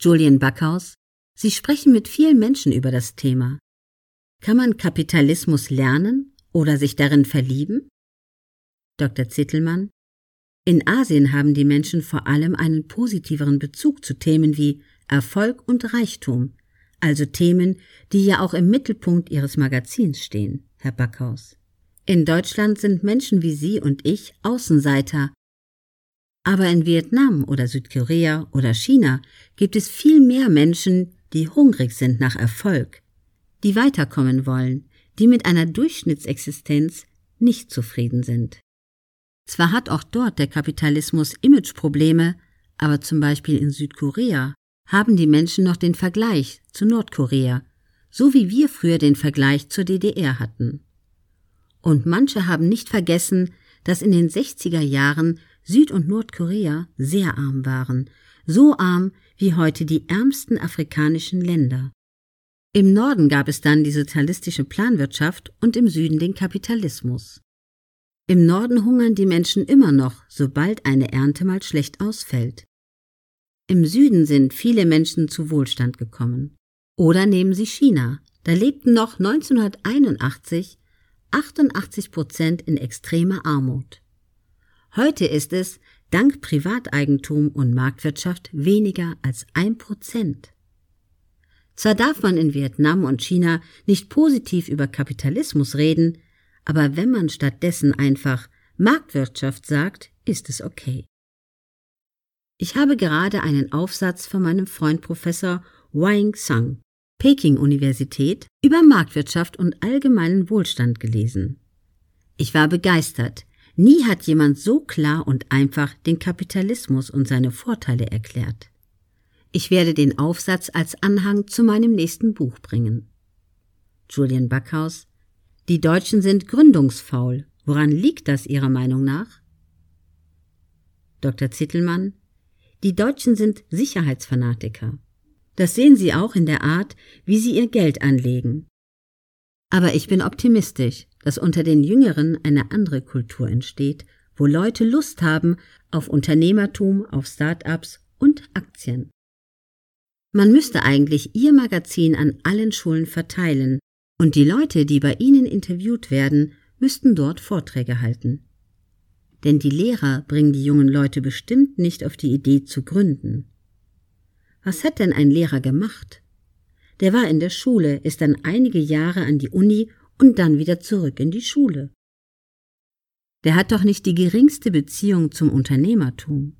Julian Backhaus, Sie sprechen mit vielen Menschen über das Thema. Kann man Kapitalismus lernen oder sich darin verlieben? Dr. Zittelmann, in Asien haben die Menschen vor allem einen positiveren Bezug zu Themen wie Erfolg und Reichtum, also Themen, die ja auch im Mittelpunkt Ihres Magazins stehen, Herr Backhaus. In Deutschland sind Menschen wie Sie und ich Außenseiter. Aber in Vietnam oder Südkorea oder China gibt es viel mehr Menschen, die hungrig sind nach Erfolg, die weiterkommen wollen, die mit einer Durchschnittsexistenz nicht zufrieden sind. Zwar hat auch dort der Kapitalismus Imageprobleme, aber zum Beispiel in Südkorea haben die Menschen noch den Vergleich zu Nordkorea, so wie wir früher den Vergleich zur DDR hatten. Und manche haben nicht vergessen, dass in den 60er Jahren Süd- und Nordkorea sehr arm waren, so arm wie heute die ärmsten afrikanischen Länder. Im Norden gab es dann die sozialistische Planwirtschaft und im Süden den Kapitalismus. Im Norden hungern die Menschen immer noch, sobald eine Ernte mal schlecht ausfällt. Im Süden sind viele Menschen zu Wohlstand gekommen. Oder nehmen Sie China. Da lebten noch 1981 88 Prozent in extremer Armut. Heute ist es, dank Privateigentum und Marktwirtschaft, weniger als ein Prozent. Zwar darf man in Vietnam und China nicht positiv über Kapitalismus reden, aber wenn man stattdessen einfach Marktwirtschaft sagt, ist es okay. Ich habe gerade einen Aufsatz von meinem Freund Professor Wang Sang, Peking-Universität, über Marktwirtschaft und allgemeinen Wohlstand gelesen. Ich war begeistert. Nie hat jemand so klar und einfach den Kapitalismus und seine Vorteile erklärt. Ich werde den Aufsatz als Anhang zu meinem nächsten Buch bringen. Julian Backhaus Die Deutschen sind gründungsfaul. Woran liegt das Ihrer Meinung nach? Dr. Zittelmann die Deutschen sind Sicherheitsfanatiker. Das sehen Sie auch in der Art, wie sie ihr Geld anlegen. Aber ich bin optimistisch, dass unter den Jüngeren eine andere Kultur entsteht, wo Leute Lust haben auf Unternehmertum, auf Start-ups und Aktien. Man müsste eigentlich Ihr Magazin an allen Schulen verteilen, und die Leute, die bei Ihnen interviewt werden, müssten dort Vorträge halten denn die Lehrer bringen die jungen Leute bestimmt nicht auf die Idee zu gründen. Was hat denn ein Lehrer gemacht? Der war in der Schule, ist dann einige Jahre an die Uni und dann wieder zurück in die Schule. Der hat doch nicht die geringste Beziehung zum Unternehmertum.